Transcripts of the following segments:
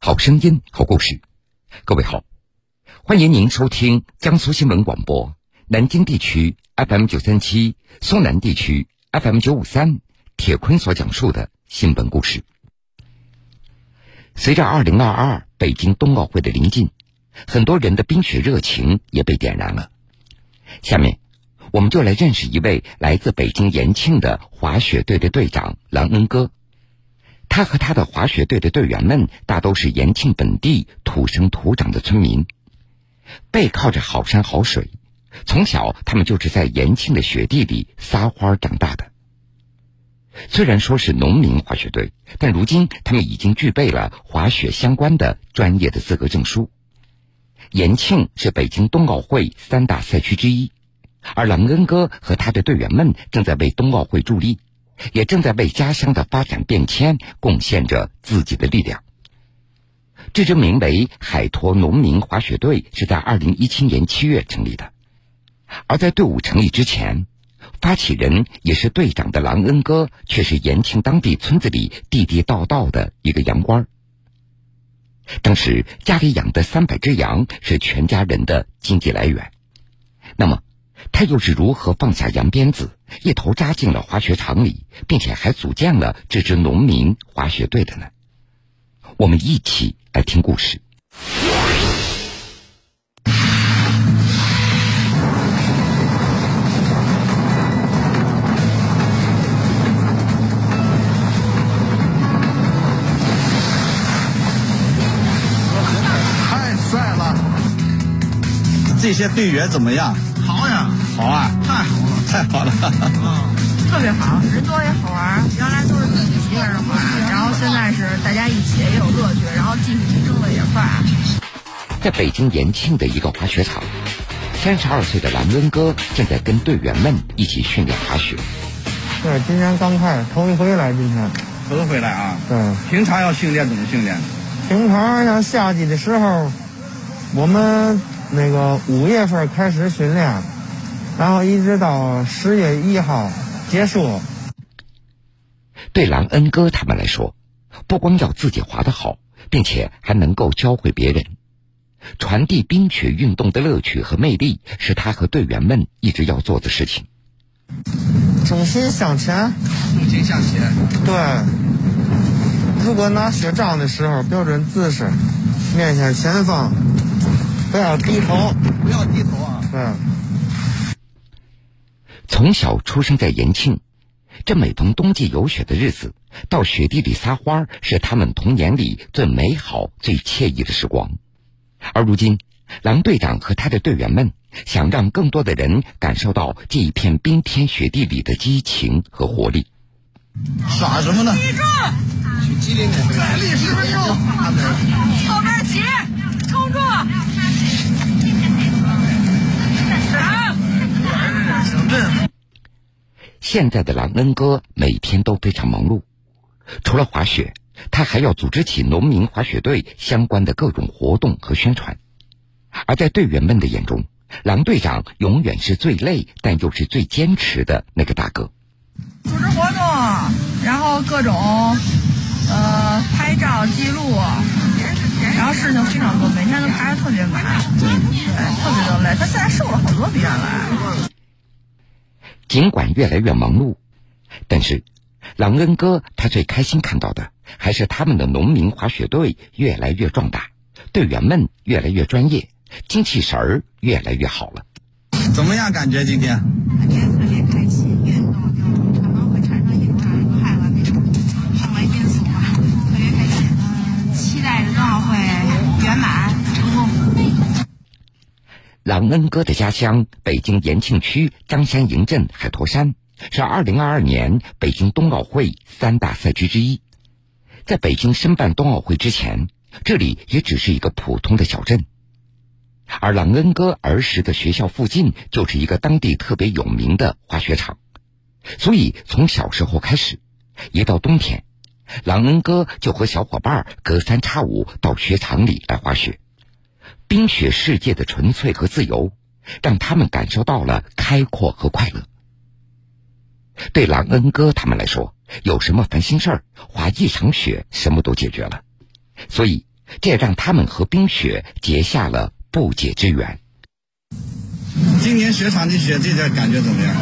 好声音，好故事。各位好，欢迎您收听江苏新闻广播南京地区 FM 九三七、苏南地区 FM 九五三。铁坤所讲述的新闻故事。随着二零二二北京冬奥会的临近，很多人的冰雪热情也被点燃了。下面，我们就来认识一位来自北京延庆的滑雪队的队长郎恩哥。他和他的滑雪队的队员们大都是延庆本地土生土长的村民，背靠着好山好水，从小他们就是在延庆的雪地里撒欢长大的。虽然说是农民滑雪队，但如今他们已经具备了滑雪相关的专业的资格证书。延庆是北京冬奥会三大赛区之一，而郎恩哥和他的队员们正在为冬奥会助力。也正在为家乡的发展变迁贡献着自己的力量。这支名为“海坨农民滑雪队”是在二零一七年七月成立的，而在队伍成立之前，发起人也是队长的郎恩哥却是延庆当地村子里地地道道的一个羊倌。当时家里养的三百只羊是全家人的经济来源，他又是如何放下羊鞭子，一头扎进了滑雪场里，并且还组建了这支农民滑雪队的呢？我们一起来听故事。太帅了！这些队员怎么样？好啊，太好了，太好了，嗯，特别好，人多也好玩。原来都是自己一个人滑，然后现在是大家一起也有乐趣，然后技术提升的也快。在北京延庆的一个滑雪场，三十二岁的蓝温哥正在跟队员们一起训练滑雪。对，今年刚开，头一回来，今天头一回来啊。对，平常要训练怎么训练？平常像夏季的时候，我们。那个五月份开始训练，然后一直到十月一号结束。对郎恩哥他们来说，不光要自己滑得好，并且还能够教会别人，传递冰雪运动的乐趣和魅力，是他和队员们一直要做的事情。重心向前，重心向前。对。如果拿雪杖的时候，标准姿势，面向前方。不要低头，不要低头啊！嗯。从小出生在延庆，这每逢冬季有雪的日子，到雪地里撒欢儿，是他们童年里最美好、最惬意的时光。而如今，狼队长和他的队员们想让更多的人感受到这一片冰天雪地里的激情和活力。耍什么呢？立正，机灵点，再立十分钟，后边起，冲住！现在的狼恩哥每天都非常忙碌，除了滑雪，他还要组织起农民滑雪队相关的各种活动和宣传。而在队员们的眼中，狼队长永远是最累但又是最坚持的那个大哥。组织活动，然后各种呃拍照记录，然后事情非常多，每天都排的特别满，对，特别的累。他现在瘦了好多，比原来。尽管越来越忙碌，但是朗恩哥他最开心看到的还是他们的农民滑雪队越来越壮大，队员们越来越专业，精气神儿越来越好了。怎么样？感觉今天？郎恩哥的家乡北京延庆区张山营镇海坨山是2022年北京冬奥会三大赛区之一。在北京申办冬奥会之前，这里也只是一个普通的小镇。而郎恩哥儿时的学校附近就是一个当地特别有名的滑雪场，所以从小时候开始，一到冬天，郎恩哥就和小伙伴隔三差五到雪场里来滑雪。冰雪世界的纯粹和自由，让他们感受到了开阔和快乐。对朗恩哥他们来说，有什么烦心事儿，滑一场雪什么都解决了。所以，这也让他们和冰雪结下了不解之缘。今年雪场的雪，这点感觉怎么样？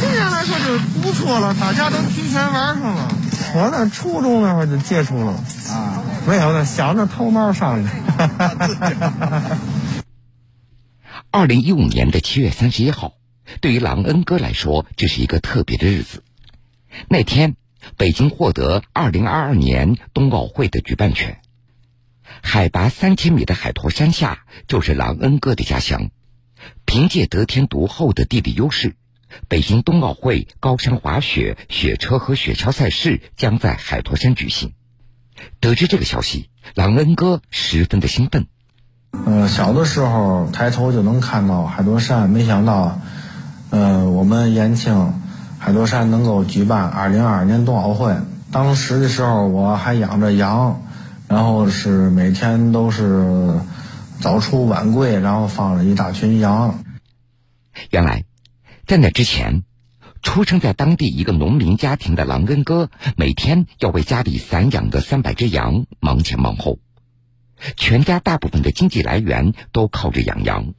今年来说就不错了，大家都提前玩上了。我在初中那会儿就接触了啊，没有的，想着偷猫上去。哈 二零一五年的七月三十一号，对于郎恩哥来说，这是一个特别的日子。那天，北京获得二零二二年冬奥会的举办权。海拔三千米的海坨山下就是郎恩哥的家乡。凭借得天独厚的地理优势。北京冬奥会高山滑雪、雪车和雪橇赛事将在海坨山举行。得知这个消息，朗恩哥十分的兴奋。呃，小的时候抬头就能看到海坨山，没想到，呃，我们延庆海坨山能够举办二零二二年冬奥会。当时的时候，我还养着羊，然后是每天都是早出晚归，然后放了一大群羊。原来。在那之前，出生在当地一个农民家庭的狼根哥，每天要为家里散养的三百只羊忙前忙后，全家大部分的经济来源都靠着养羊。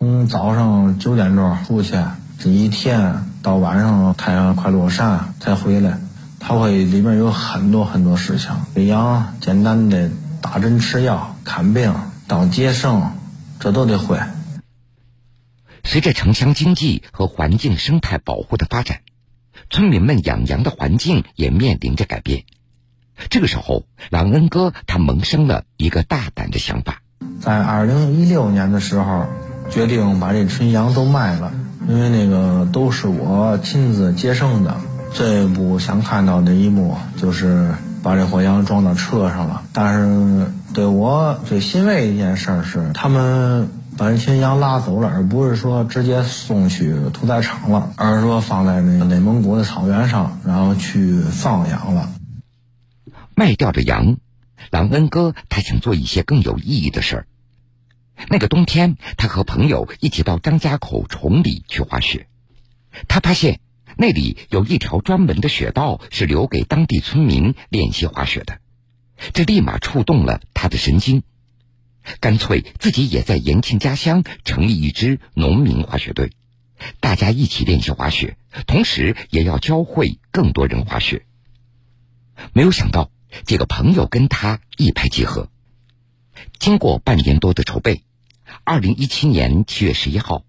嗯，早上九点钟出去，这一天到晚上太阳快落山才回来。他会里面有很多很多事情，给羊简单的打针吃药、看病、当接生，这都得会。随着城乡经济和环境生态保护的发展，村民们养羊的环境也面临着改变。这个时候，朗恩哥他萌生了一个大胆的想法，在二零一六年的时候，决定把这群羊都卖了，因为那个都是我亲自接生的。最不想看到的一幕就是把这活羊装到车上了。但是对我最欣慰的一件事是，他们。把这群羊拉走了，而不是说直接送去屠宰场了，而是说放在那个内蒙古的草原上，然后去放养了。卖掉的羊，朗恩哥他想做一些更有意义的事儿。那个冬天，他和朋友一起到张家口崇礼去滑雪，他发现那里有一条专门的雪道是留给当地村民练习滑雪的，这立马触动了他的神经。干脆自己也在延庆家乡成立一支农民滑雪队，大家一起练习滑雪，同时也要教会更多人滑雪。没有想到，这个朋友跟他一拍即合。经过半年多的筹备，二零一七年七月十一号，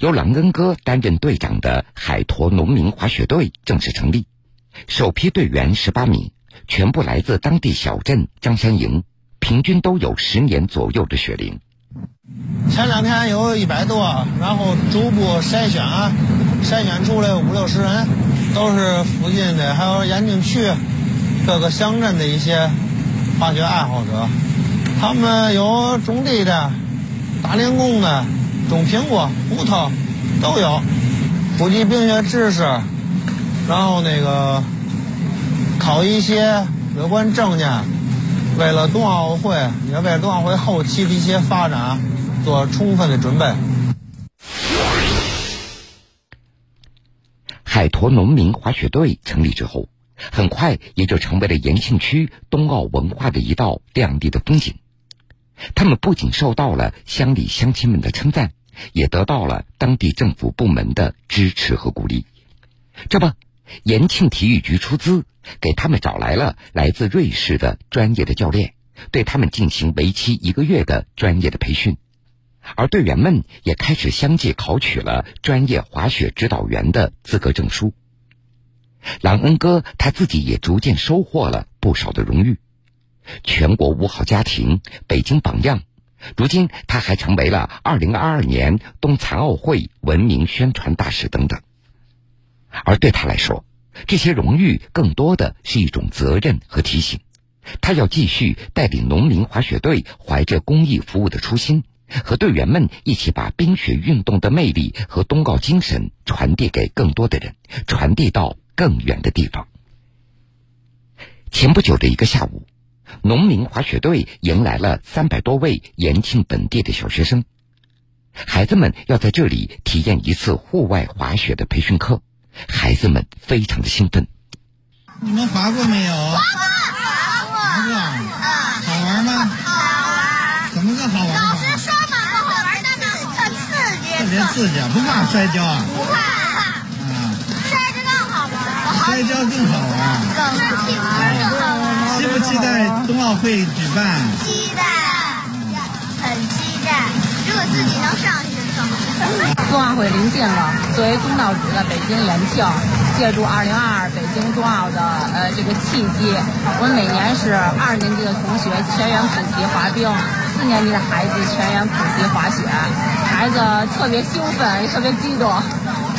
由朗恩哥担任队长的海坨农民滑雪队正式成立，首批队员十八名，全部来自当地小镇张山营。平均都有十年左右的雪龄。前两天有一百多，然后逐步筛选，筛选出来五六十人，都是附近的，还有延庆区各个乡镇的一些滑雪爱好者。他们有种地的、打零工的、种苹果、葡萄都有，普及冰雪知识，然后那个考一些有关证件。为了冬奥会，也为冬奥会后期的一些发展做充分的准备。海坨农民滑雪队成立之后，很快也就成为了延庆区冬奥文化的一道亮丽的风景。他们不仅受到了乡里乡亲们的称赞，也得到了当地政府部门的支持和鼓励。这不。延庆体育局出资给他们找来了来自瑞士的专业的教练，对他们进行为期一个月的专业的培训，而队员们也开始相继考取了专业滑雪指导员的资格证书。朗恩哥他自己也逐渐收获了不少的荣誉，全国五好家庭、北京榜样，如今他还成为了二零二二年冬残奥会文明宣传大使等等。而对他来说，这些荣誉更多的是一种责任和提醒。他要继续带领农民滑雪队，怀着公益服务的初心，和队员们一起把冰雪运动的魅力和冬奥精神传递给更多的人，传递到更远的地方。前不久的一个下午，农民滑雪队迎来了三百多位延庆本地的小学生，孩子们要在这里体验一次户外滑雪的培训课。孩子们非常的兴奋。你们滑过没有？滑过，滑过。好玩吗？好玩。怎么个好玩老？师说嘛，不好玩，但呢很刺激。特别刺激，啊，不怕摔跤啊？不怕，啊，摔着更好玩。摔跤更好玩。更好玩，更好玩。期不期待冬奥会举办？期待，很期待。如果自己能上。冬奥会临近了，作为东道主的北京延庆，借助2022北京冬奥的呃这个契机，我们每年是二年级的同学全员普及滑冰，四年级的孩子全员普及滑雪，孩子特别兴奋，也特别激动。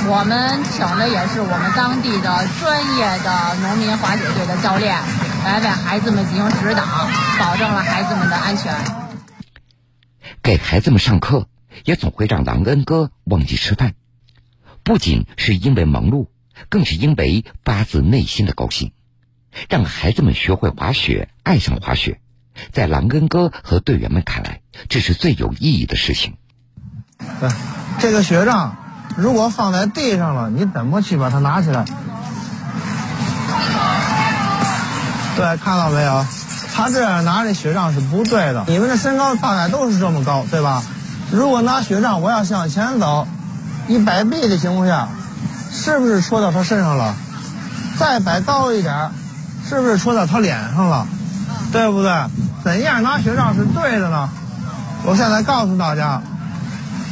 我们请的也是我们当地的专业的农民滑雪队的教练，来为孩子们进行指导，保证了孩子们的安全。给孩子们上课，也总会让狼恩哥忘记吃饭，不仅是因为忙碌，更是因为发自内心的高兴。让孩子们学会滑雪，爱上滑雪，在狼恩哥和队员们看来，这是最有意义的事情。对，这个雪杖如果放在地上了，你怎么去把它拿起来？对，看到没有？他这样拿着雪杖是不对的。你们的身高大概都是这么高，对吧？如果拿雪杖，我要向前走，一摆臂的情况下，是不是戳到他身上了？再摆高一点，是不是戳到他脸上了？对不对？怎样拿雪杖是对的呢？我现在告诉大家，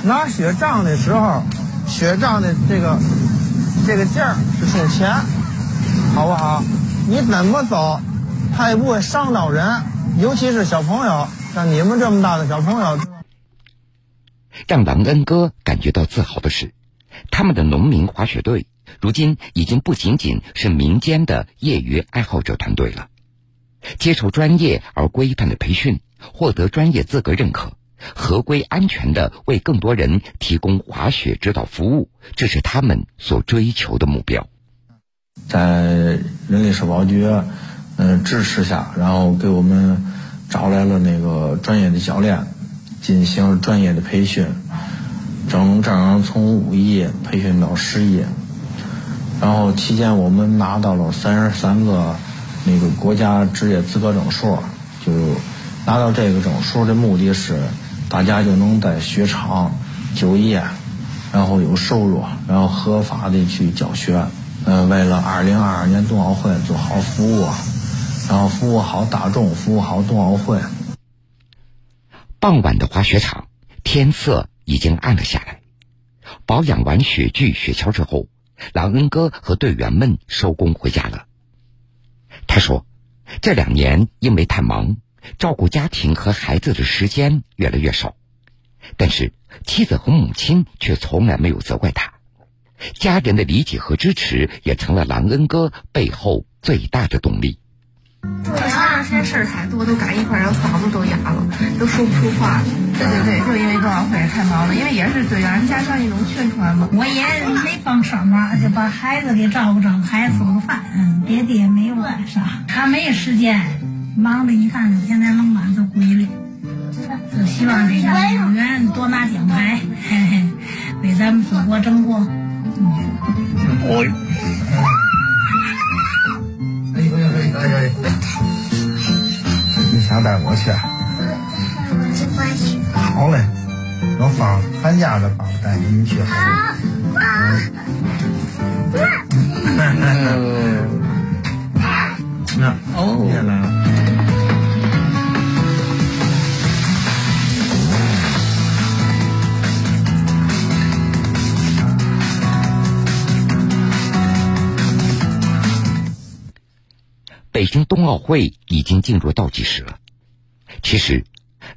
拿雪杖的时候，雪杖的这个这个劲儿是冲前，好不好？你怎么走，它也不会伤到人，尤其是小朋友，像你们这么大的小朋友。让郎恩哥感觉到自豪的是，他们的农民滑雪队如今已经不仅仅是民间的业余爱好者团队了。接受专业而规范的培训，获得专业资格认可，合规安全的为更多人提供滑雪指导服务，这是他们所追求的目标。在人力社保局、呃支持下，然后给我们找来了那个专业的教练，进行专业的培训，整整从五亿培训到十亿，然后期间我们拿到了三十三个那个国家职业资格证书，就拿到这个证书的目的是，大家就能在雪场就业，然后有收入，然后合法的去教学。呃，为了二零二二年冬奥会做好服务，然后服务好大众，服务好冬奥会。傍晚的滑雪场，天色已经暗了下来。保养完雪具、雪橇之后，郎恩哥和队员们收工回家了。他说，这两年因为太忙，照顾家庭和孩子的时间越来越少，但是妻子和母亲却从来没有责怪他。家人的理解和支持也成了郎恩哥背后最大的动力。事儿太多，都赶一块儿，然后嗓子都哑了，都说不出话。对对对，就因为冬奥会太忙了，因为也是队员加上一种宣传嘛。我也没帮上忙，就把孩子给照顾照顾，孩子做个饭，嗯，别的也没有干啥。他没时间，忙的一看现在能晚就回来。就希望这个运动员多拿奖牌，嘿嘿，为咱们祖国争光。我带我去？没关系。好嘞，等放寒假的，爸爸带你们去。好，好。那哦，你也来了。北京冬奥会已经进入倒计时了。其实，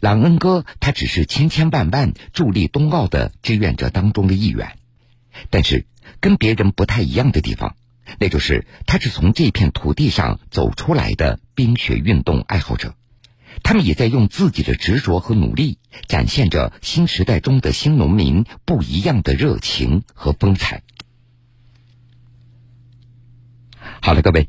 朗恩哥他只是千千万万助力冬奥的志愿者当中的一员，但是跟别人不太一样的地方，那就是他是从这片土地上走出来的冰雪运动爱好者。他们也在用自己的执着和努力，展现着新时代中的新农民不一样的热情和风采。好了，各位。